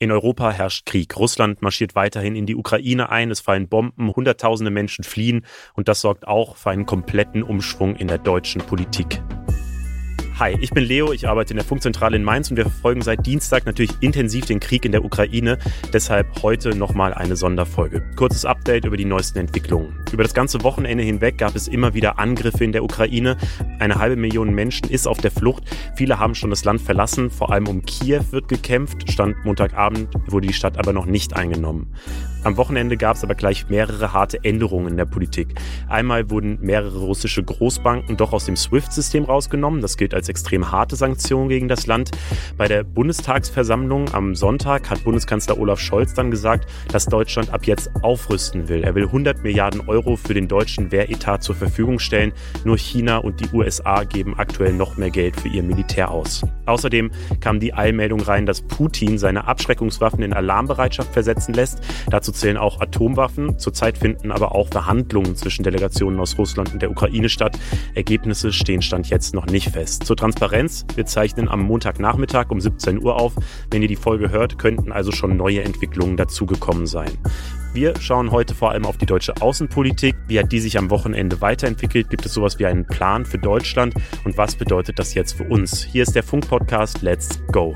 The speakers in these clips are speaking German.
In Europa herrscht Krieg. Russland marschiert weiterhin in die Ukraine ein. Es fallen Bomben, Hunderttausende Menschen fliehen. Und das sorgt auch für einen kompletten Umschwung in der deutschen Politik. Hi, ich bin Leo, ich arbeite in der Funkzentrale in Mainz und wir verfolgen seit Dienstag natürlich intensiv den Krieg in der Ukraine. Deshalb heute nochmal eine Sonderfolge. Kurzes Update über die neuesten Entwicklungen. Über das ganze Wochenende hinweg gab es immer wieder Angriffe in der Ukraine. Eine halbe Million Menschen ist auf der Flucht. Viele haben schon das Land verlassen. Vor allem um Kiew wird gekämpft. Stand Montagabend wurde die Stadt aber noch nicht eingenommen. Am Wochenende gab es aber gleich mehrere harte Änderungen in der Politik. Einmal wurden mehrere russische Großbanken doch aus dem SWIFT-System rausgenommen. Das gilt als extrem harte Sanktion gegen das Land. Bei der Bundestagsversammlung am Sonntag hat Bundeskanzler Olaf Scholz dann gesagt, dass Deutschland ab jetzt aufrüsten will. Er will 100 Milliarden Euro für den deutschen Wehretat zur Verfügung stellen. Nur China und die USA geben aktuell noch mehr Geld für ihr Militär aus. Außerdem kam die Eilmeldung rein, dass Putin seine Abschreckungswaffen in Alarmbereitschaft versetzen lässt. Dazu Dazu zählen auch Atomwaffen. Zurzeit finden aber auch Verhandlungen zwischen Delegationen aus Russland und der Ukraine statt. Ergebnisse stehen Stand jetzt noch nicht fest. Zur Transparenz, wir zeichnen am Montagnachmittag um 17 Uhr auf. Wenn ihr die Folge hört, könnten also schon neue Entwicklungen dazugekommen sein. Wir schauen heute vor allem auf die deutsche Außenpolitik. Wie hat die sich am Wochenende weiterentwickelt? Gibt es sowas wie einen Plan für Deutschland? Und was bedeutet das jetzt für uns? Hier ist der Funk-Podcast Let's Go.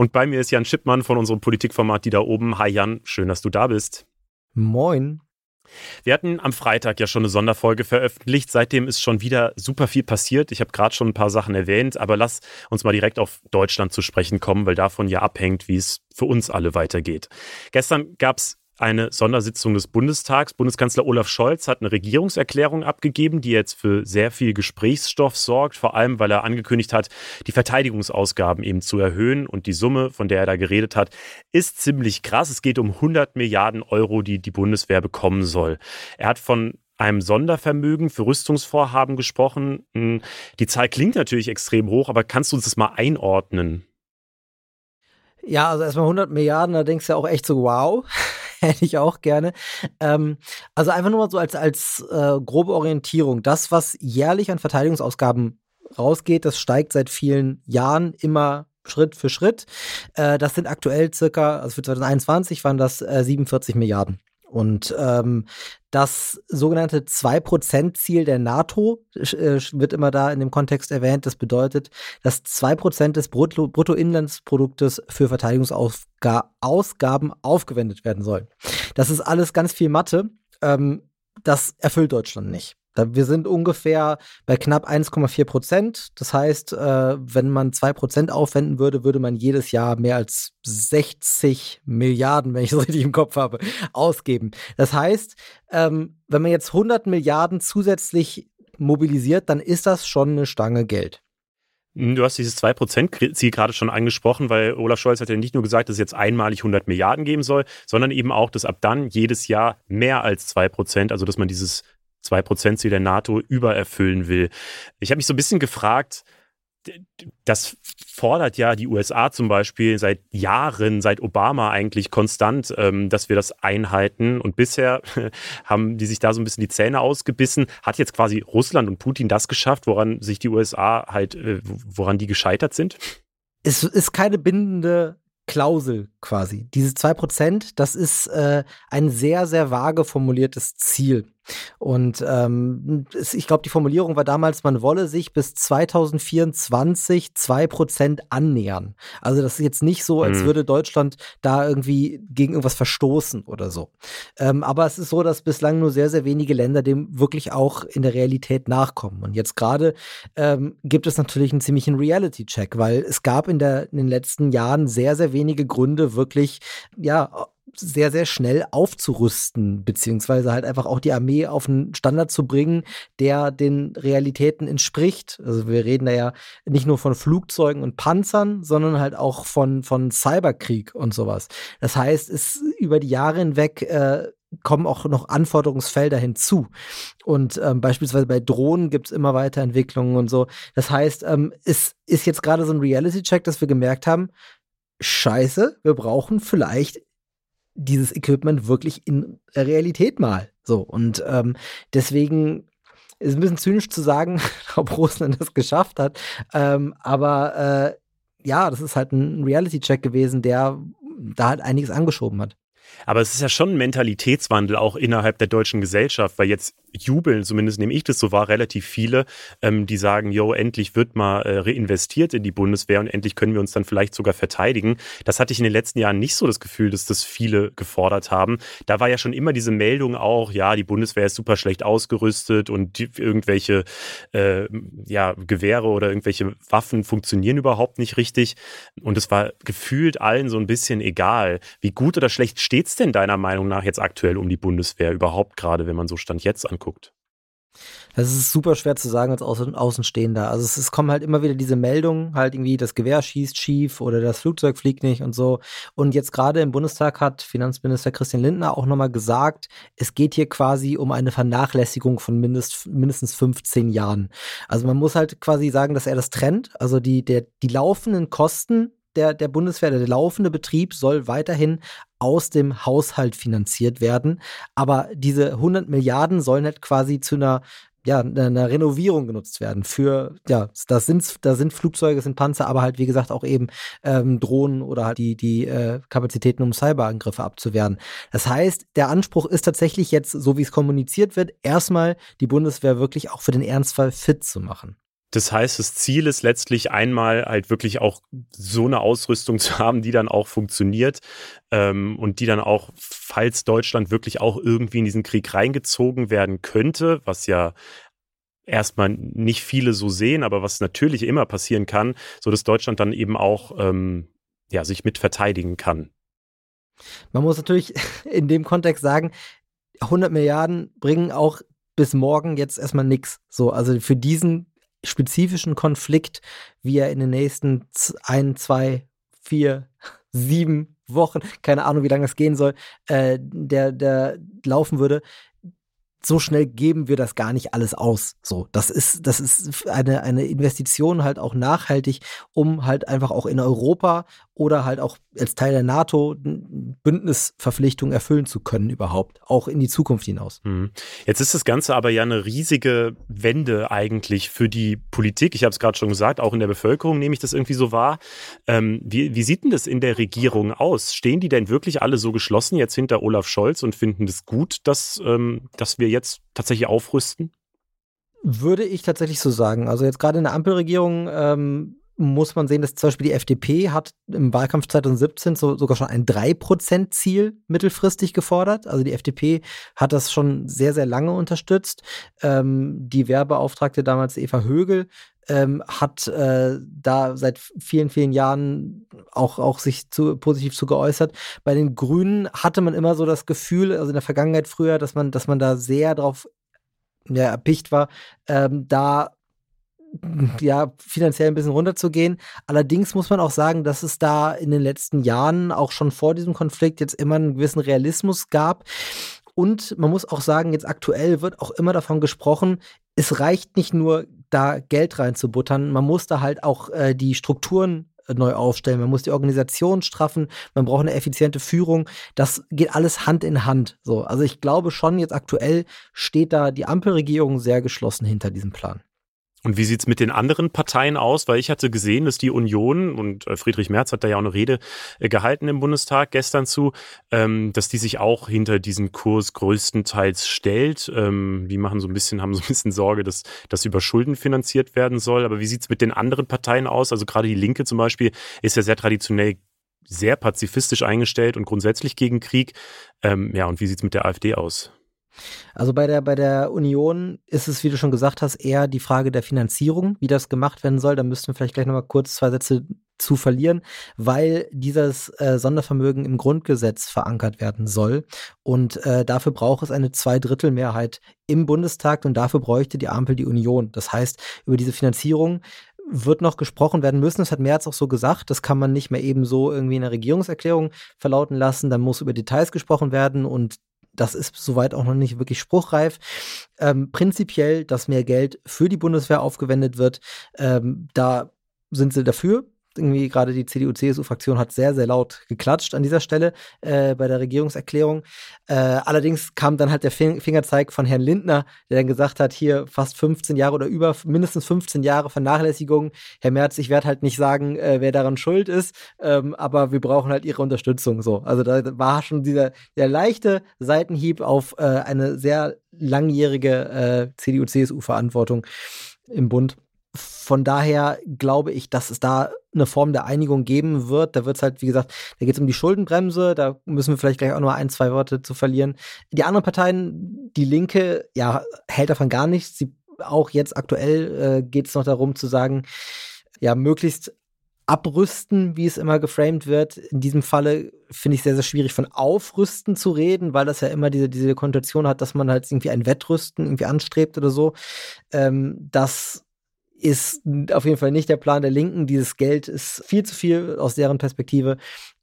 Und bei mir ist Jan Schippmann von unserem Politikformat Die da oben. Hi Jan, schön, dass du da bist. Moin. Wir hatten am Freitag ja schon eine Sonderfolge veröffentlicht. Seitdem ist schon wieder super viel passiert. Ich habe gerade schon ein paar Sachen erwähnt, aber lass uns mal direkt auf Deutschland zu sprechen kommen, weil davon ja abhängt, wie es für uns alle weitergeht. Gestern gab es eine Sondersitzung des Bundestags. Bundeskanzler Olaf Scholz hat eine Regierungserklärung abgegeben, die jetzt für sehr viel Gesprächsstoff sorgt, vor allem weil er angekündigt hat, die Verteidigungsausgaben eben zu erhöhen. Und die Summe, von der er da geredet hat, ist ziemlich krass. Es geht um 100 Milliarden Euro, die die Bundeswehr bekommen soll. Er hat von einem Sondervermögen für Rüstungsvorhaben gesprochen. Hm, die Zahl klingt natürlich extrem hoch, aber kannst du uns das mal einordnen? Ja, also erstmal 100 Milliarden, da denkst du ja auch echt so, wow. hätte ich auch gerne. Ähm, also einfach nur mal so als, als äh, grobe Orientierung. Das, was jährlich an Verteidigungsausgaben rausgeht, das steigt seit vielen Jahren immer Schritt für Schritt. Äh, das sind aktuell circa, also für 2021 waren das äh, 47 Milliarden. Und ähm, das sogenannte 2%-Ziel der NATO äh, wird immer da in dem Kontext erwähnt. Das bedeutet, dass 2% des Brutto Bruttoinlandsproduktes für Verteidigungsausgaben aufgewendet werden sollen. Das ist alles ganz viel Mathe. Ähm, das erfüllt Deutschland nicht. Wir sind ungefähr bei knapp 1,4 Prozent. Das heißt, äh, wenn man 2 Prozent aufwenden würde, würde man jedes Jahr mehr als 60 Milliarden, wenn ich es richtig im Kopf habe, ausgeben. Das heißt, ähm, wenn man jetzt 100 Milliarden zusätzlich mobilisiert, dann ist das schon eine Stange Geld. Hm, du hast dieses 2%-Ziel gerade schon angesprochen, weil Olaf Scholz hat ja nicht nur gesagt, dass es jetzt einmalig 100 Milliarden geben soll, sondern eben auch, dass ab dann jedes Jahr mehr als 2%, also dass man dieses 2%-Ziel der NATO übererfüllen will. Ich habe mich so ein bisschen gefragt, das fordert ja die USA zum Beispiel seit Jahren, seit Obama eigentlich konstant, ähm, dass wir das einhalten. Und bisher haben die sich da so ein bisschen die Zähne ausgebissen. Hat jetzt quasi Russland und Putin das geschafft, woran sich die USA halt, äh, woran die gescheitert sind? Es ist keine bindende Klausel quasi. Diese 2%, das ist äh, ein sehr, sehr vage formuliertes Ziel. Und ähm, ich glaube, die Formulierung war damals, man wolle sich bis 2024 2% annähern. Also das ist jetzt nicht so, als mhm. würde Deutschland da irgendwie gegen irgendwas verstoßen oder so. Ähm, aber es ist so, dass bislang nur sehr, sehr wenige Länder dem wirklich auch in der Realität nachkommen. Und jetzt gerade ähm, gibt es natürlich einen ziemlichen Reality-Check, weil es gab in, der, in den letzten Jahren sehr, sehr wenige Gründe, wirklich, ja, sehr, sehr schnell aufzurüsten, beziehungsweise halt einfach auch die Armee auf einen Standard zu bringen, der den Realitäten entspricht. Also wir reden da ja nicht nur von Flugzeugen und Panzern, sondern halt auch von, von Cyberkrieg und sowas. Das heißt, es über die Jahre hinweg äh, kommen auch noch Anforderungsfelder hinzu. Und ähm, beispielsweise bei Drohnen gibt es immer Weiterentwicklungen und so. Das heißt, ähm, es ist jetzt gerade so ein Reality-Check, dass wir gemerkt haben, scheiße, wir brauchen vielleicht dieses Equipment wirklich in Realität mal. So, und ähm, deswegen ist ein bisschen zynisch zu sagen, ob Russland das geschafft hat. Ähm, aber äh, ja, das ist halt ein Reality-Check gewesen, der da halt einiges angeschoben hat. Aber es ist ja schon ein Mentalitätswandel auch innerhalb der deutschen Gesellschaft, weil jetzt jubeln, zumindest nehme ich das so wahr, relativ viele, ähm, die sagen, jo, endlich wird mal äh, reinvestiert in die Bundeswehr und endlich können wir uns dann vielleicht sogar verteidigen. Das hatte ich in den letzten Jahren nicht so das Gefühl, dass das viele gefordert haben. Da war ja schon immer diese Meldung auch, ja, die Bundeswehr ist super schlecht ausgerüstet und die, irgendwelche äh, ja, Gewehre oder irgendwelche Waffen funktionieren überhaupt nicht richtig. Und es war gefühlt allen so ein bisschen egal. Wie gut oder schlecht steht es denn deiner Meinung nach jetzt aktuell um die Bundeswehr überhaupt gerade, wenn man so Stand jetzt anguckt? Das ist super schwer zu sagen als Außen Außenstehender. Also es, es, kommen halt immer wieder diese Meldungen, halt irgendwie das Gewehr schießt schief oder das Flugzeug fliegt nicht und so. Und jetzt gerade im Bundestag hat Finanzminister Christian Lindner auch nochmal gesagt, es geht hier quasi um eine Vernachlässigung von mindest, mindestens 15 Jahren. Also man muss halt quasi sagen, dass er das trennt. Also die, der, die laufenden Kosten der, der Bundeswehr, der laufende Betrieb soll weiterhin aus dem Haushalt finanziert werden. Aber diese 100 Milliarden sollen halt quasi zu einer ja, einer Renovierung genutzt werden. Für, ja, da sind, da sind Flugzeuge, sind Panzer, aber halt, wie gesagt, auch eben ähm, Drohnen oder halt die, die äh, Kapazitäten, um Cyberangriffe abzuwehren. Das heißt, der Anspruch ist tatsächlich jetzt, so wie es kommuniziert wird, erstmal die Bundeswehr wirklich auch für den Ernstfall fit zu machen. Das heißt, das Ziel ist letztlich einmal halt wirklich auch so eine Ausrüstung zu haben, die dann auch funktioniert ähm, und die dann auch, falls Deutschland wirklich auch irgendwie in diesen Krieg reingezogen werden könnte, was ja erstmal nicht viele so sehen, aber was natürlich immer passieren kann, so dass Deutschland dann eben auch ähm, ja, sich mit verteidigen kann. Man muss natürlich in dem Kontext sagen, 100 Milliarden bringen auch bis morgen jetzt erstmal nichts. So, also für diesen spezifischen Konflikt, wie er in den nächsten ein, zwei, vier, sieben Wochen, keine Ahnung, wie lange das gehen soll, äh, der, der laufen würde, so schnell geben wir das gar nicht alles aus. So, das ist, das ist eine, eine Investition halt auch nachhaltig, um halt einfach auch in Europa oder halt auch als Teil der NATO Bündnisverpflichtungen erfüllen zu können überhaupt, auch in die Zukunft hinaus. Mhm. Jetzt ist das Ganze aber ja eine riesige Wende eigentlich für die Politik. Ich habe es gerade schon gesagt, auch in der Bevölkerung nehme ich das irgendwie so wahr. Ähm, wie, wie sieht denn das in der Regierung aus? Stehen die denn wirklich alle so geschlossen jetzt hinter Olaf Scholz und finden das gut, dass, ähm, dass wir jetzt tatsächlich aufrüsten? Würde ich tatsächlich so sagen. Also jetzt gerade in der Ampelregierung ähm, muss man sehen, dass zum Beispiel die FDP hat im Wahlkampf 2017 so, sogar schon ein 3%-Ziel mittelfristig gefordert. Also die FDP hat das schon sehr, sehr lange unterstützt. Ähm, die Werbeauftragte damals Eva Högel ähm, hat äh, da seit vielen, vielen Jahren auch, auch sich zu, positiv zu geäußert. Bei den Grünen hatte man immer so das Gefühl, also in der Vergangenheit früher, dass man, dass man da sehr drauf ja, erpicht war, ähm, da ja, finanziell ein bisschen runterzugehen. Allerdings muss man auch sagen, dass es da in den letzten Jahren, auch schon vor diesem Konflikt, jetzt immer einen gewissen Realismus gab. Und man muss auch sagen, jetzt aktuell wird auch immer davon gesprochen, es reicht nicht nur, da Geld reinzubuttern, man muss da halt auch äh, die Strukturen äh, neu aufstellen, man muss die Organisation straffen, man braucht eine effiziente Führung. Das geht alles Hand in Hand. So, also ich glaube schon, jetzt aktuell steht da die Ampelregierung sehr geschlossen hinter diesem Plan. Und wie sieht's mit den anderen Parteien aus? Weil ich hatte gesehen, dass die Union, und äh, Friedrich Merz hat da ja auch eine Rede äh, gehalten im Bundestag gestern zu, ähm, dass die sich auch hinter diesen Kurs größtenteils stellt. Ähm, die machen so ein bisschen, haben so ein bisschen Sorge, dass das über Schulden finanziert werden soll. Aber wie sieht's mit den anderen Parteien aus? Also gerade die Linke zum Beispiel ist ja sehr traditionell sehr pazifistisch eingestellt und grundsätzlich gegen Krieg. Ähm, ja, und wie sieht's mit der AfD aus? Also bei der, bei der Union ist es, wie du schon gesagt hast, eher die Frage der Finanzierung, wie das gemacht werden soll. Da müssten wir vielleicht gleich nochmal kurz zwei Sätze zu verlieren, weil dieses äh, Sondervermögen im Grundgesetz verankert werden soll. Und äh, dafür braucht es eine Zweidrittelmehrheit im Bundestag und dafür bräuchte die Ampel die Union. Das heißt, über diese Finanzierung wird noch gesprochen werden müssen. Das hat Merz auch so gesagt. Das kann man nicht mehr eben so irgendwie in der Regierungserklärung verlauten lassen. Dann muss über Details gesprochen werden und das ist soweit auch noch nicht wirklich spruchreif. Ähm, prinzipiell, dass mehr Geld für die Bundeswehr aufgewendet wird, ähm, da sind sie dafür. Irgendwie gerade die CDU-CSU-Fraktion hat sehr, sehr laut geklatscht an dieser Stelle äh, bei der Regierungserklärung. Äh, allerdings kam dann halt der Fingerzeig von Herrn Lindner, der dann gesagt hat, hier fast 15 Jahre oder über mindestens 15 Jahre Vernachlässigung. Herr Merz, ich werde halt nicht sagen, äh, wer daran schuld ist, ähm, aber wir brauchen halt Ihre Unterstützung. So, also da war schon dieser der leichte Seitenhieb auf äh, eine sehr langjährige äh, CDU-CSU-Verantwortung im Bund von daher glaube ich, dass es da eine Form der Einigung geben wird. Da wird es halt, wie gesagt, da geht es um die Schuldenbremse, da müssen wir vielleicht gleich auch noch ein, zwei Worte zu verlieren. Die anderen Parteien, die Linke, ja, hält davon gar nichts. Sie, auch jetzt aktuell äh, geht es noch darum zu sagen, ja, möglichst abrüsten, wie es immer geframed wird. In diesem Falle finde ich sehr, sehr schwierig von Aufrüsten zu reden, weil das ja immer diese, diese Konnotation hat, dass man halt irgendwie ein Wettrüsten irgendwie anstrebt oder so. Ähm, das ist auf jeden Fall nicht der Plan der Linken. Dieses Geld ist viel zu viel aus deren Perspektive.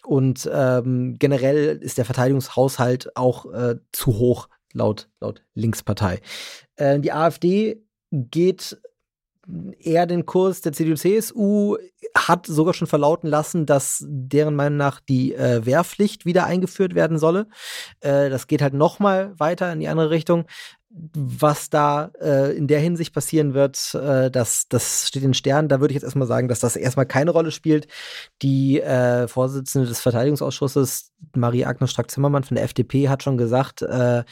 Und ähm, generell ist der Verteidigungshaushalt auch äh, zu hoch, laut, laut Linkspartei. Äh, die AfD geht eher den Kurs der CDU-CSU, hat sogar schon verlauten lassen, dass deren Meinung nach die äh, Wehrpflicht wieder eingeführt werden solle. Äh, das geht halt noch mal weiter in die andere Richtung was da äh, in der Hinsicht passieren wird, äh, das, das steht in Sternen. Da würde ich jetzt erstmal sagen, dass das erstmal keine Rolle spielt. Die äh, Vorsitzende des Verteidigungsausschusses, Marie-Agnes Strack-Zimmermann von der FDP, hat schon gesagt, äh,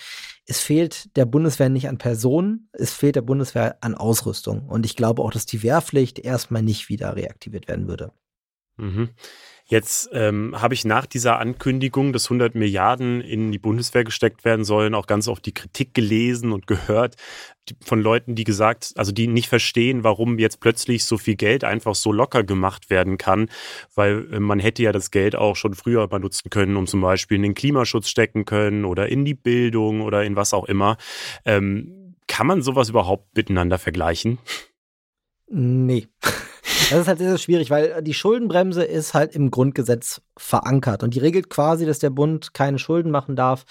es fehlt der Bundeswehr nicht an Personen, es fehlt der Bundeswehr an Ausrüstung. Und ich glaube auch, dass die Wehrpflicht erstmal nicht wieder reaktiviert werden würde. Mhm. Jetzt ähm, habe ich nach dieser Ankündigung, dass 100 Milliarden in die Bundeswehr gesteckt werden sollen, auch ganz oft die Kritik gelesen und gehört von Leuten, die gesagt, also die nicht verstehen, warum jetzt plötzlich so viel Geld einfach so locker gemacht werden kann, weil äh, man hätte ja das Geld auch schon früher mal nutzen können, um zum Beispiel in den Klimaschutz stecken können oder in die Bildung oder in was auch immer. Ähm, kann man sowas überhaupt miteinander vergleichen? Nee. Das ist halt sehr, sehr schwierig, weil die Schuldenbremse ist halt im Grundgesetz verankert und die regelt quasi, dass der Bund keine Schulden machen darf,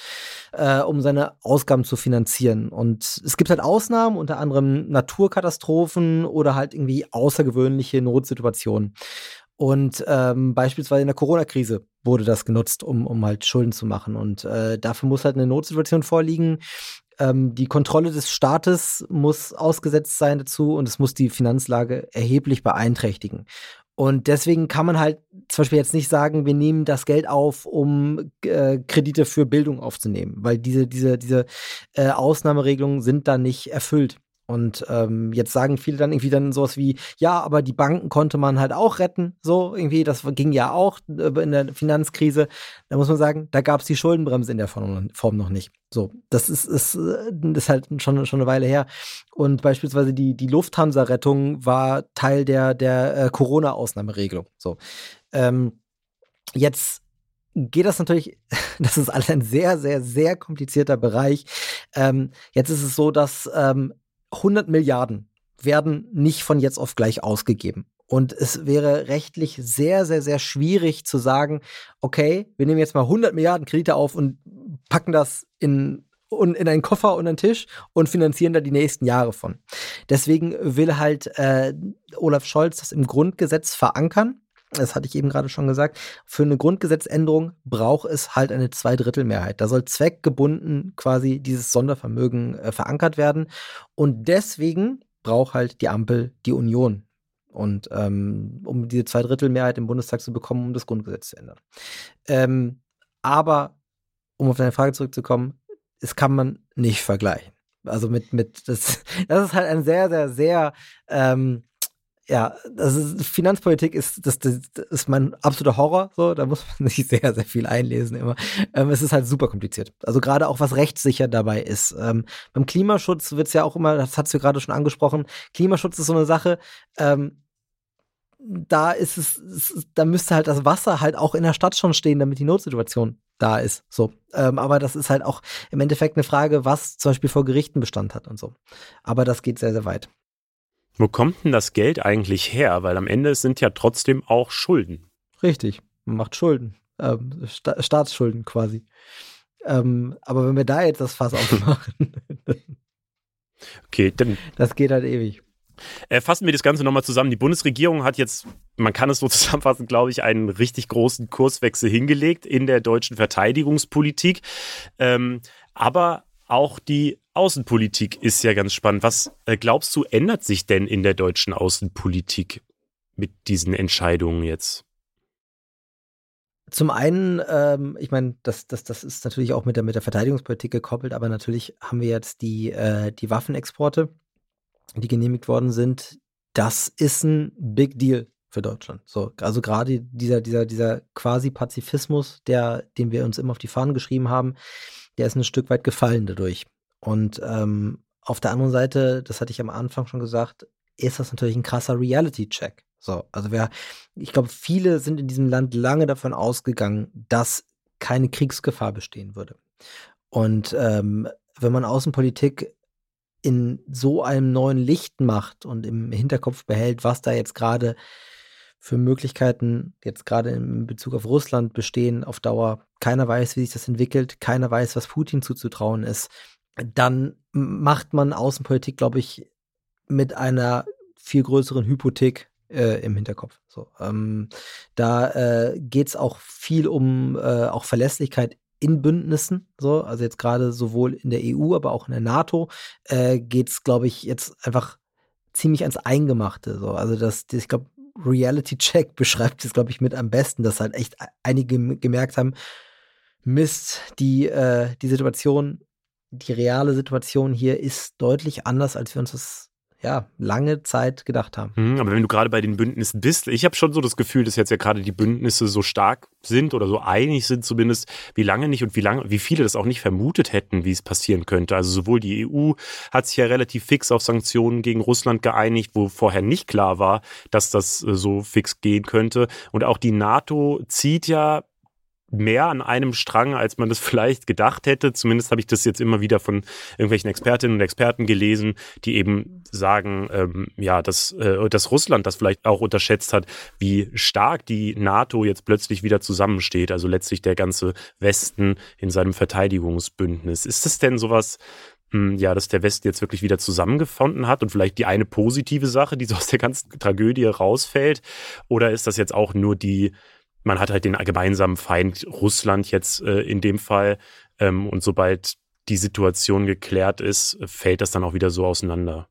äh, um seine Ausgaben zu finanzieren. Und es gibt halt Ausnahmen, unter anderem Naturkatastrophen oder halt irgendwie außergewöhnliche Notsituationen. Und ähm, beispielsweise in der Corona-Krise wurde das genutzt, um, um halt Schulden zu machen. Und äh, dafür muss halt eine Notsituation vorliegen, ähm, die Kontrolle des Staates muss ausgesetzt sein dazu und es muss die Finanzlage erheblich beeinträchtigen. Und deswegen kann man halt zum Beispiel jetzt nicht sagen, wir nehmen das Geld auf, um äh, Kredite für Bildung aufzunehmen, weil diese, diese, diese äh, Ausnahmeregelungen sind da nicht erfüllt. Und ähm, jetzt sagen viele dann irgendwie dann sowas wie, ja, aber die Banken konnte man halt auch retten, so irgendwie, das ging ja auch äh, in der Finanzkrise. Da muss man sagen, da gab es die Schuldenbremse in der Form noch nicht. So, das ist, ist, äh, ist halt schon, schon eine Weile her. Und beispielsweise die, die Lufthansa-Rettung war Teil der, der äh, Corona-Ausnahmeregelung. So. Ähm, jetzt geht das natürlich, das ist alles ein sehr, sehr, sehr komplizierter Bereich. Ähm, jetzt ist es so, dass ähm, 100 Milliarden werden nicht von jetzt auf gleich ausgegeben. Und es wäre rechtlich sehr, sehr, sehr schwierig zu sagen, okay, wir nehmen jetzt mal 100 Milliarden Kredite auf und packen das in, in einen Koffer und einen Tisch und finanzieren da die nächsten Jahre von. Deswegen will halt äh, Olaf Scholz das im Grundgesetz verankern das hatte ich eben gerade schon gesagt, für eine Grundgesetzänderung braucht es halt eine Zweidrittelmehrheit. Da soll zweckgebunden quasi dieses Sondervermögen äh, verankert werden. Und deswegen braucht halt die Ampel die Union. Und ähm, um diese Zweidrittelmehrheit im Bundestag zu bekommen, um das Grundgesetz zu ändern. Ähm, aber um auf deine Frage zurückzukommen, es kann man nicht vergleichen. Also mit, mit, das, das ist halt ein sehr, sehr, sehr ähm, ja, das ist, Finanzpolitik ist, das, das, ist mein absoluter Horror, so, da muss man sich sehr, sehr viel einlesen immer. Ähm, es ist halt super kompliziert. Also gerade auch was rechtssicher dabei ist. Ähm, beim Klimaschutz wird es ja auch immer, das hast du gerade schon angesprochen, Klimaschutz ist so eine Sache, ähm, da ist es, es, da müsste halt das Wasser halt auch in der Stadt schon stehen, damit die Notsituation da ist. So. Ähm, aber das ist halt auch im Endeffekt eine Frage, was zum Beispiel vor Gerichten Bestand hat und so. Aber das geht sehr, sehr weit. Wo kommt denn das Geld eigentlich her? Weil am Ende sind ja trotzdem auch Schulden. Richtig, man macht Schulden. Ähm, Sta Staatsschulden quasi. Ähm, aber wenn wir da jetzt das Fass aufmachen, okay, dann. Das geht halt ewig. Äh, fassen wir das Ganze nochmal zusammen. Die Bundesregierung hat jetzt, man kann es so zusammenfassen, glaube ich, einen richtig großen Kurswechsel hingelegt in der deutschen Verteidigungspolitik. Ähm, aber auch die Außenpolitik ist ja ganz spannend. Was äh, glaubst du, ändert sich denn in der deutschen Außenpolitik mit diesen Entscheidungen jetzt? Zum einen, ähm, ich meine, das, das, das ist natürlich auch mit der, mit der Verteidigungspolitik gekoppelt, aber natürlich haben wir jetzt die, äh, die Waffenexporte die genehmigt worden sind, das ist ein Big Deal für Deutschland. So, also gerade dieser, dieser, dieser quasi Pazifismus, den wir uns immer auf die Fahnen geschrieben haben, der ist ein Stück weit gefallen dadurch. Und ähm, auf der anderen Seite, das hatte ich am Anfang schon gesagt, ist das natürlich ein krasser Reality-Check. So, also wer, ich glaube, viele sind in diesem Land lange davon ausgegangen, dass keine Kriegsgefahr bestehen würde. Und ähm, wenn man Außenpolitik in so einem neuen Licht macht und im Hinterkopf behält, was da jetzt gerade für Möglichkeiten jetzt gerade in Bezug auf Russland bestehen auf Dauer. Keiner weiß, wie sich das entwickelt. Keiner weiß, was Putin zuzutrauen ist. Dann macht man Außenpolitik, glaube ich, mit einer viel größeren Hypothek äh, im Hinterkopf. So, ähm, da äh, geht es auch viel um äh, auch Verlässlichkeit in Bündnissen, so, also jetzt gerade sowohl in der EU, aber auch in der NATO, äh, geht es, glaube ich, jetzt einfach ziemlich ans Eingemachte. So. Also das, das ich glaube, Reality Check beschreibt es, glaube ich, mit am besten, dass halt echt einige gemerkt haben, Mist, die, äh, die Situation, die reale Situation hier ist deutlich anders, als wir uns das ja, lange Zeit gedacht haben. Mhm, aber wenn du gerade bei den Bündnissen bist, ich habe schon so das Gefühl, dass jetzt ja gerade die Bündnisse so stark sind oder so einig sind zumindest, wie lange nicht und wie lange, wie viele das auch nicht vermutet hätten, wie es passieren könnte. Also sowohl die EU hat sich ja relativ fix auf Sanktionen gegen Russland geeinigt, wo vorher nicht klar war, dass das äh, so fix gehen könnte. Und auch die NATO zieht ja mehr an einem Strang, als man das vielleicht gedacht hätte. Zumindest habe ich das jetzt immer wieder von irgendwelchen Expertinnen und Experten gelesen, die eben sagen, ähm, ja, dass, äh, dass Russland das vielleicht auch unterschätzt hat, wie stark die NATO jetzt plötzlich wieder zusammensteht. Also letztlich der ganze Westen in seinem Verteidigungsbündnis. Ist das denn sowas, hm, ja, dass der Westen jetzt wirklich wieder zusammengefunden hat und vielleicht die eine positive Sache, die so aus der ganzen Tragödie rausfällt? Oder ist das jetzt auch nur die man hat halt den gemeinsamen Feind Russland jetzt äh, in dem Fall. Ähm, und sobald die Situation geklärt ist, fällt das dann auch wieder so auseinander.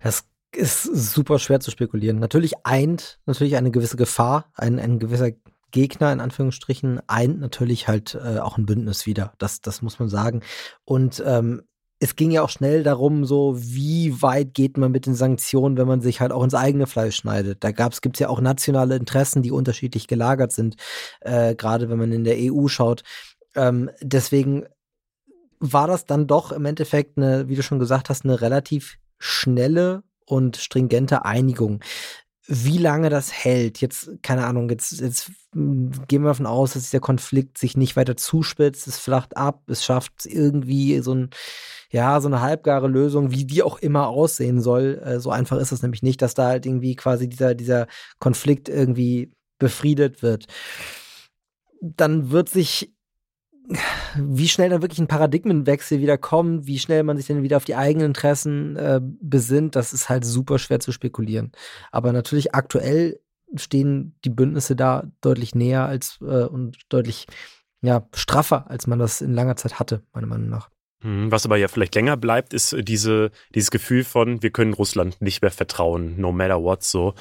Das ist super schwer zu spekulieren. Natürlich eint natürlich eine gewisse Gefahr, ein, ein gewisser Gegner in Anführungsstrichen eint natürlich halt äh, auch ein Bündnis wieder. Das, das muss man sagen. Und ähm, es ging ja auch schnell darum, so wie weit geht man mit den Sanktionen, wenn man sich halt auch ins eigene Fleisch schneidet. Da gab's gibt's ja auch nationale Interessen, die unterschiedlich gelagert sind, äh, gerade wenn man in der EU schaut. Ähm, deswegen war das dann doch im Endeffekt eine, wie du schon gesagt hast, eine relativ schnelle und stringente Einigung. Wie lange das hält, jetzt, keine Ahnung, jetzt, jetzt gehen wir davon aus, dass dieser Konflikt sich nicht weiter zuspitzt, es flacht ab, es schafft irgendwie so ein, ja, so eine halbgare Lösung, wie die auch immer aussehen soll. Äh, so einfach ist es nämlich nicht, dass da halt irgendwie quasi dieser, dieser Konflikt irgendwie befriedet wird. Dann wird sich wie schnell dann wirklich ein Paradigmenwechsel wieder kommt, wie schnell man sich dann wieder auf die eigenen Interessen äh, besinnt, das ist halt super schwer zu spekulieren. Aber natürlich aktuell stehen die Bündnisse da deutlich näher als äh, und deutlich ja, straffer, als man das in langer Zeit hatte, meiner Meinung nach. Mhm, was aber ja vielleicht länger bleibt, ist äh, diese, dieses Gefühl von, wir können Russland nicht mehr vertrauen, no matter what so.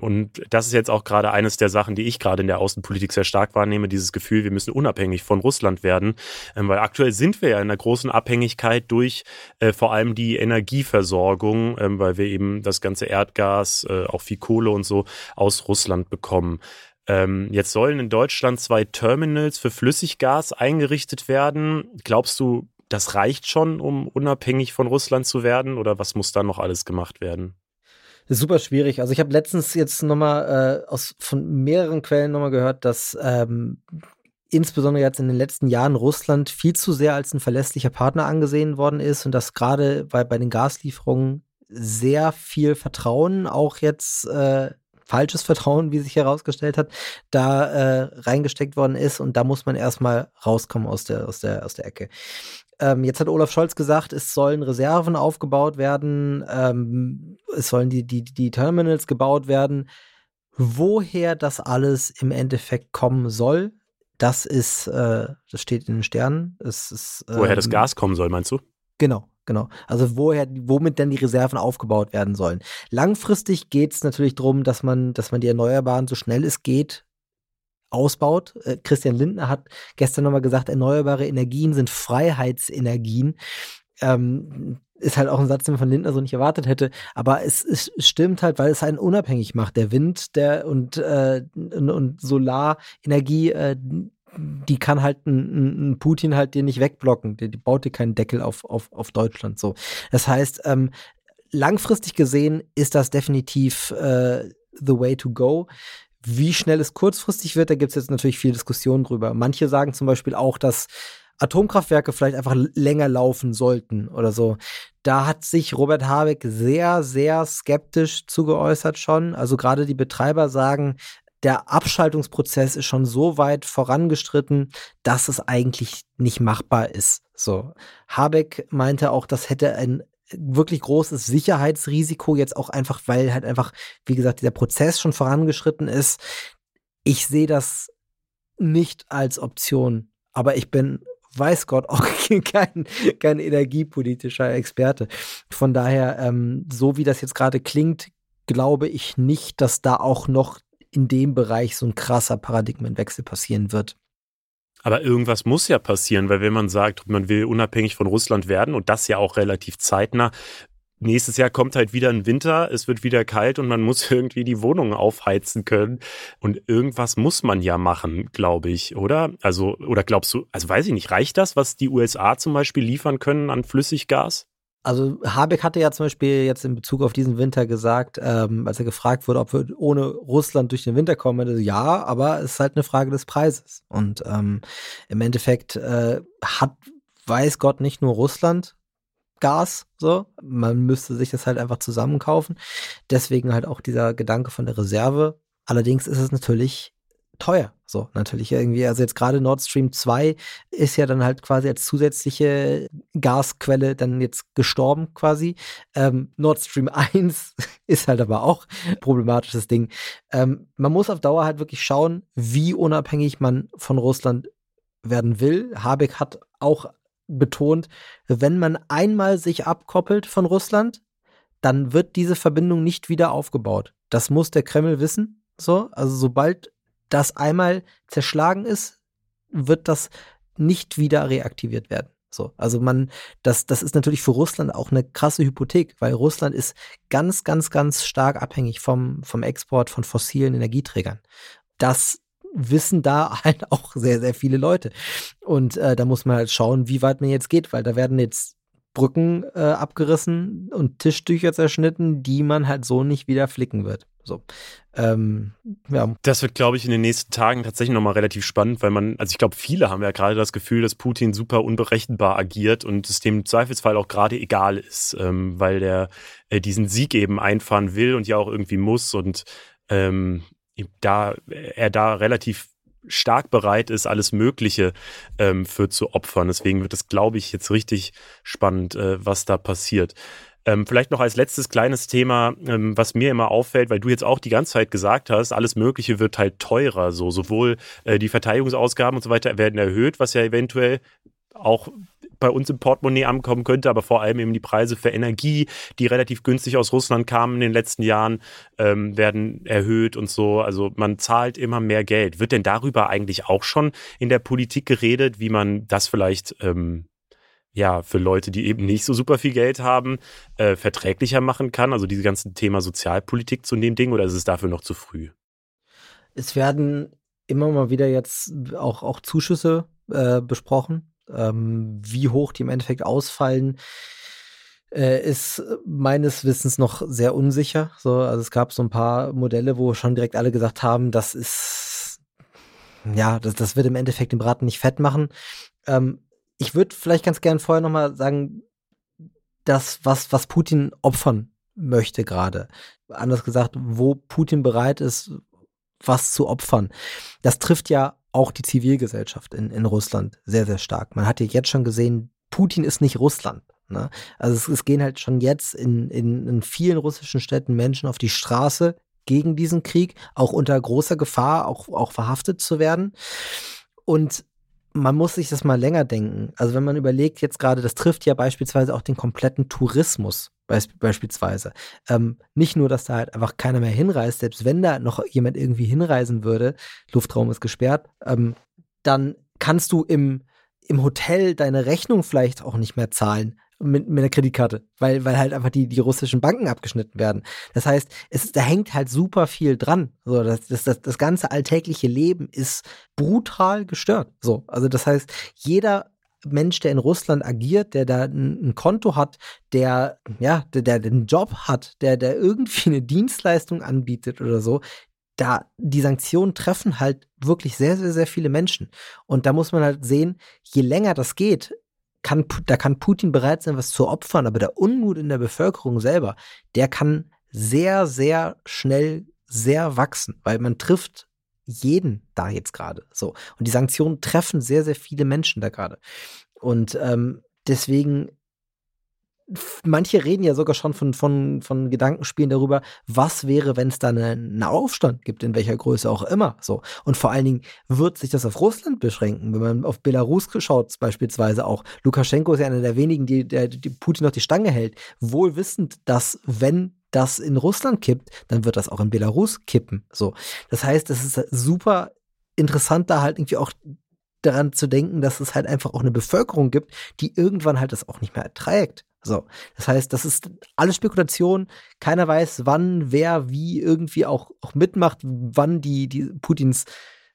Und das ist jetzt auch gerade eines der Sachen, die ich gerade in der Außenpolitik sehr stark wahrnehme, dieses Gefühl, wir müssen unabhängig von Russland werden. Ähm, weil aktuell sind wir ja in einer großen Abhängigkeit durch äh, vor allem die Energieversorgung, äh, weil wir eben das ganze Erdgas, äh, auch viel Kohle und so aus Russland bekommen. Ähm, jetzt sollen in Deutschland zwei Terminals für Flüssiggas eingerichtet werden. Glaubst du, das reicht schon, um unabhängig von Russland zu werden? Oder was muss da noch alles gemacht werden? Super schwierig. Also ich habe letztens jetzt nochmal äh, aus von mehreren Quellen nochmal gehört, dass ähm, insbesondere jetzt in den letzten Jahren Russland viel zu sehr als ein verlässlicher Partner angesehen worden ist und dass gerade bei, bei den Gaslieferungen sehr viel Vertrauen auch jetzt äh, falsches Vertrauen, wie sich herausgestellt hat, da äh, reingesteckt worden ist und da muss man erstmal rauskommen aus der, aus der, aus der Ecke. Ähm, jetzt hat Olaf Scholz gesagt, es sollen Reserven aufgebaut werden, ähm, es sollen die, die, die Terminals gebaut werden. Woher das alles im Endeffekt kommen soll, das ist, äh, das steht in den Sternen. Ist, ähm, Woher das ähm, Gas kommen soll, meinst du? Genau, genau. Also woher, womit denn die Reserven aufgebaut werden sollen. Langfristig geht es natürlich darum, dass man, dass man die Erneuerbaren so schnell es geht ausbaut. Äh, Christian Lindner hat gestern nochmal gesagt, erneuerbare Energien sind Freiheitsenergien. Ähm, ist halt auch ein Satz, den man von Lindner so nicht erwartet hätte. Aber es, es stimmt halt, weil es einen unabhängig macht. Der Wind der und, äh, und, Solarenergie, äh, die kann halt ein, ein, Putin halt dir nicht wegblocken. Die, die baut dir keinen Deckel auf, auf, auf Deutschland so. Das heißt, ähm, langfristig gesehen ist das definitiv äh, the way to go. Wie schnell es kurzfristig wird, da gibt es jetzt natürlich viel Diskussion drüber. Manche sagen zum Beispiel auch, dass Atomkraftwerke vielleicht einfach länger laufen sollten oder so. Da hat sich Robert Habeck sehr, sehr skeptisch zugeäußert schon. Also gerade die Betreiber sagen, der Abschaltungsprozess ist schon so weit vorangestritten, dass es eigentlich nicht machbar ist. So. Habeck meinte auch, das hätte ein wirklich großes Sicherheitsrisiko, jetzt auch einfach, weil halt einfach, wie gesagt, dieser Prozess schon vorangeschritten ist. Ich sehe das nicht als Option, aber ich bin, weiß Gott, auch kein, kein energiepolitischer Experte. Von daher, ähm, so wie das jetzt gerade klingt, glaube ich nicht, dass da auch noch in dem Bereich so ein krasser Paradigmenwechsel passieren wird. Aber irgendwas muss ja passieren, weil wenn man sagt, man will unabhängig von Russland werden und das ja auch relativ zeitnah, nächstes Jahr kommt halt wieder ein Winter, es wird wieder kalt und man muss irgendwie die Wohnung aufheizen können. Und irgendwas muss man ja machen, glaube ich, oder? Also, oder glaubst du, also weiß ich nicht, reicht das, was die USA zum Beispiel liefern können an Flüssiggas? Also Habeck hatte ja zum Beispiel jetzt in Bezug auf diesen Winter gesagt, ähm, als er gefragt wurde, ob wir ohne Russland durch den Winter kommen, also ja, aber es ist halt eine Frage des Preises. Und ähm, im Endeffekt äh, hat, weiß Gott, nicht nur Russland Gas, so. Man müsste sich das halt einfach zusammenkaufen. Deswegen halt auch dieser Gedanke von der Reserve. Allerdings ist es natürlich teuer. So, natürlich irgendwie. Also jetzt gerade Nord Stream 2 ist ja dann halt quasi als zusätzliche Gasquelle dann jetzt gestorben quasi. Ähm, Nord Stream 1 ist halt aber auch ein problematisches Ding. Ähm, man muss auf Dauer halt wirklich schauen, wie unabhängig man von Russland werden will. Habeck hat auch betont, wenn man einmal sich abkoppelt von Russland, dann wird diese Verbindung nicht wieder aufgebaut. Das muss der Kreml wissen. So, also sobald das einmal zerschlagen ist, wird das nicht wieder reaktiviert werden. So, also man, das, das ist natürlich für Russland auch eine krasse Hypothek, weil Russland ist ganz, ganz, ganz stark abhängig vom, vom Export von fossilen Energieträgern. Das wissen da halt auch sehr, sehr viele Leute. Und äh, da muss man halt schauen, wie weit man jetzt geht, weil da werden jetzt Brücken äh, abgerissen und Tischtücher zerschnitten, die man halt so nicht wieder flicken wird. So. Ähm, ja. Das wird, glaube ich, in den nächsten Tagen tatsächlich nochmal relativ spannend, weil man, also ich glaube, viele haben ja gerade das Gefühl, dass Putin super unberechenbar agiert und es dem Zweifelsfall auch gerade egal ist, ähm, weil der äh, diesen Sieg eben einfahren will und ja auch irgendwie muss und ähm, da er da relativ stark bereit ist, alles Mögliche ähm, für zu opfern. Deswegen wird es, glaube ich, jetzt richtig spannend, äh, was da passiert. Ähm, vielleicht noch als letztes kleines Thema, ähm, was mir immer auffällt, weil du jetzt auch die ganze Zeit gesagt hast, alles Mögliche wird halt teurer. So sowohl äh, die Verteidigungsausgaben und so weiter werden erhöht, was ja eventuell auch bei uns im Portemonnaie ankommen könnte, aber vor allem eben die Preise für Energie, die relativ günstig aus Russland kamen in den letzten Jahren, ähm, werden erhöht und so. Also man zahlt immer mehr Geld. Wird denn darüber eigentlich auch schon in der Politik geredet, wie man das vielleicht ähm, ja, für Leute, die eben nicht so super viel Geld haben, äh, verträglicher machen kann? Also dieses ganze Thema Sozialpolitik zu dem Ding oder ist es dafür noch zu früh? Es werden immer mal wieder jetzt auch, auch Zuschüsse äh, besprochen. Ähm, wie hoch die im Endeffekt ausfallen, äh, ist meines Wissens noch sehr unsicher. So, also es gab so ein paar Modelle, wo schon direkt alle gesagt haben, das ist ja, das, das wird im Endeffekt den Braten nicht fett machen. Ähm, ich würde vielleicht ganz gern vorher nochmal sagen, das, was, was Putin opfern möchte gerade. Anders gesagt, wo Putin bereit ist, was zu opfern. Das trifft ja auch die Zivilgesellschaft in, in Russland sehr, sehr stark. Man hat ja jetzt schon gesehen, Putin ist nicht Russland. Ne? Also es, es, gehen halt schon jetzt in, in, in vielen russischen Städten Menschen auf die Straße gegen diesen Krieg, auch unter großer Gefahr, auch, auch verhaftet zu werden. Und man muss sich das mal länger denken. Also wenn man überlegt, jetzt gerade, das trifft ja beispielsweise auch den kompletten Tourismus beispielsweise. Ähm, nicht nur, dass da halt einfach keiner mehr hinreist, selbst wenn da noch jemand irgendwie hinreisen würde, Luftraum ist gesperrt, ähm, dann kannst du im, im Hotel deine Rechnung vielleicht auch nicht mehr zahlen mit, mit einer Kreditkarte, weil, weil halt einfach die, die russischen Banken abgeschnitten werden. Das heißt, es, da hängt halt super viel dran. So, das, das, das, das ganze alltägliche Leben ist brutal gestört. So, also das heißt, jeder Mensch, der in Russland agiert, der da ein, Konto hat, der, ja, der, der den Job hat, der, der irgendwie eine Dienstleistung anbietet oder so, da die Sanktionen treffen halt wirklich sehr, sehr, sehr viele Menschen. Und da muss man halt sehen, je länger das geht, kann, da kann Putin bereit sein, was zu opfern, aber der Unmut in der Bevölkerung selber, der kann sehr, sehr schnell sehr wachsen, weil man trifft jeden da jetzt gerade. So. Und die Sanktionen treffen sehr, sehr viele Menschen da gerade. Und ähm, deswegen manche reden ja sogar schon von, von, von Gedankenspielen darüber, was wäre, wenn es da einen Aufstand gibt, in welcher Größe auch immer. So. Und vor allen Dingen wird sich das auf Russland beschränken. Wenn man auf Belarus schaut, beispielsweise auch. Lukaschenko ist ja einer der wenigen, die, der, die Putin noch die Stange hält. Wohl wissend, dass wenn das in Russland kippt, dann wird das auch in Belarus kippen. So. Das heißt, es ist super interessant, da halt irgendwie auch daran zu denken, dass es halt einfach auch eine Bevölkerung gibt, die irgendwann halt das auch nicht mehr erträgt. So, das heißt, das ist alles Spekulation. Keiner weiß, wann, wer, wie irgendwie auch, auch mitmacht, wann die, die Putins,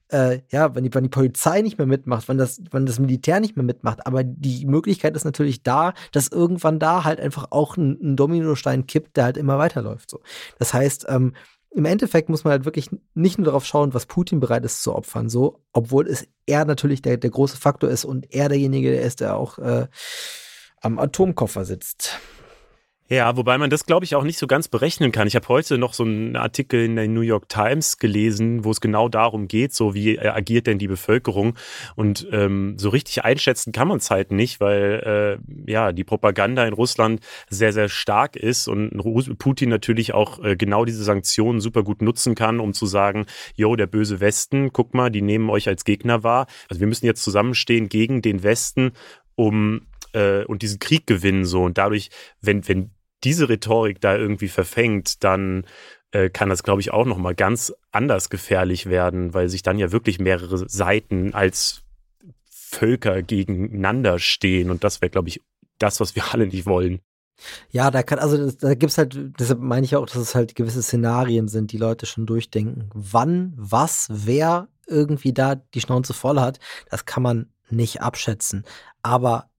äh, ja, wenn die, wann die Polizei nicht mehr mitmacht, wann das, wann das Militär nicht mehr mitmacht. Aber die Möglichkeit ist natürlich da, dass irgendwann da halt einfach auch ein, ein Dominostein kippt, der halt immer weiterläuft. So, das heißt, ähm, im Endeffekt muss man halt wirklich nicht nur darauf schauen, was Putin bereit ist zu opfern, so, obwohl es er natürlich der, der große Faktor ist und er derjenige der ist, der auch äh, am Atomkoffer sitzt. Ja, wobei man das, glaube ich, auch nicht so ganz berechnen kann. Ich habe heute noch so einen Artikel in der New York Times gelesen, wo es genau darum geht, so wie agiert denn die Bevölkerung. Und ähm, so richtig einschätzen kann man es halt nicht, weil äh, ja die Propaganda in Russland sehr, sehr stark ist und Putin natürlich auch äh, genau diese Sanktionen super gut nutzen kann, um zu sagen, yo, der böse Westen, guck mal, die nehmen euch als Gegner wahr. Also wir müssen jetzt zusammenstehen gegen den Westen, um äh, und diesen Krieg gewinnen so und dadurch, wenn wenn diese Rhetorik da irgendwie verfängt, dann äh, kann das, glaube ich, auch noch mal ganz anders gefährlich werden, weil sich dann ja wirklich mehrere Seiten als Völker gegeneinander stehen und das wäre, glaube ich, das, was wir alle nicht wollen. Ja, da kann, also da gibt es halt, deshalb meine ich auch, dass es halt gewisse Szenarien sind, die Leute schon durchdenken. Wann, was, wer irgendwie da die Schnauze voll hat, das kann man nicht abschätzen. Aber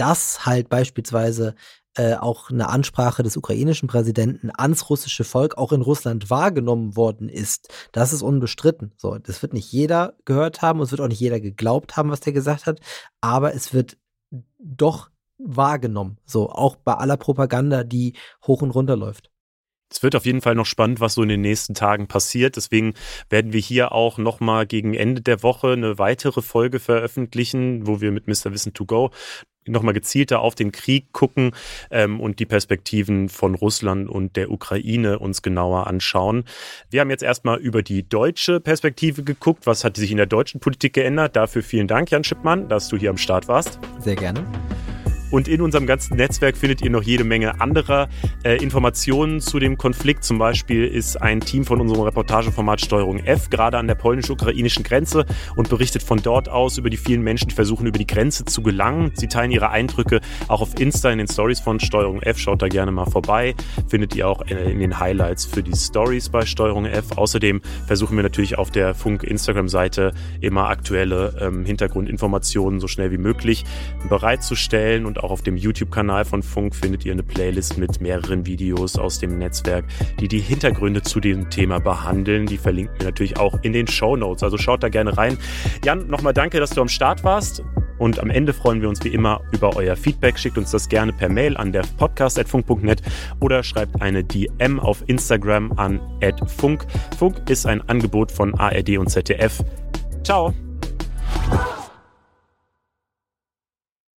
dass halt beispielsweise äh, auch eine Ansprache des ukrainischen Präsidenten ans russische Volk auch in Russland wahrgenommen worden ist. Das ist unbestritten. So, das wird nicht jeder gehört haben und es wird auch nicht jeder geglaubt haben, was der gesagt hat, aber es wird doch wahrgenommen. So, auch bei aller Propaganda, die hoch und runter läuft. Es wird auf jeden Fall noch spannend, was so in den nächsten Tagen passiert. Deswegen werden wir hier auch nochmal gegen Ende der Woche eine weitere Folge veröffentlichen, wo wir mit Mr. Wissen to Go nochmal gezielter auf den Krieg gucken ähm, und die Perspektiven von Russland und der Ukraine uns genauer anschauen. Wir haben jetzt erstmal über die deutsche Perspektive geguckt. Was hat sich in der deutschen Politik geändert? Dafür vielen Dank, Jan Schippmann, dass du hier am Start warst. Sehr gerne. Und in unserem ganzen Netzwerk findet ihr noch jede Menge anderer äh, Informationen zu dem Konflikt. Zum Beispiel ist ein Team von unserem Reportageformat Steuerung F gerade an der polnisch-ukrainischen Grenze und berichtet von dort aus über die vielen Menschen, die versuchen, über die Grenze zu gelangen. Sie teilen ihre Eindrücke auch auf Insta in den Stories von Steuerung F. Schaut da gerne mal vorbei. Findet ihr auch äh, in den Highlights für die Stories bei Steuerung F. Außerdem versuchen wir natürlich auf der Funk Instagram-Seite immer aktuelle ähm, Hintergrundinformationen so schnell wie möglich bereitzustellen und auch auf dem YouTube-Kanal von Funk findet ihr eine Playlist mit mehreren Videos aus dem Netzwerk, die die Hintergründe zu diesem Thema behandeln. Die verlinken wir natürlich auch in den Show Notes. Also schaut da gerne rein. Jan, nochmal danke, dass du am Start warst. Und am Ende freuen wir uns wie immer über euer Feedback. Schickt uns das gerne per Mail an der podcast.funk.net oder schreibt eine DM auf Instagram an @funk. Funk ist ein Angebot von ARD und ZDF. Ciao.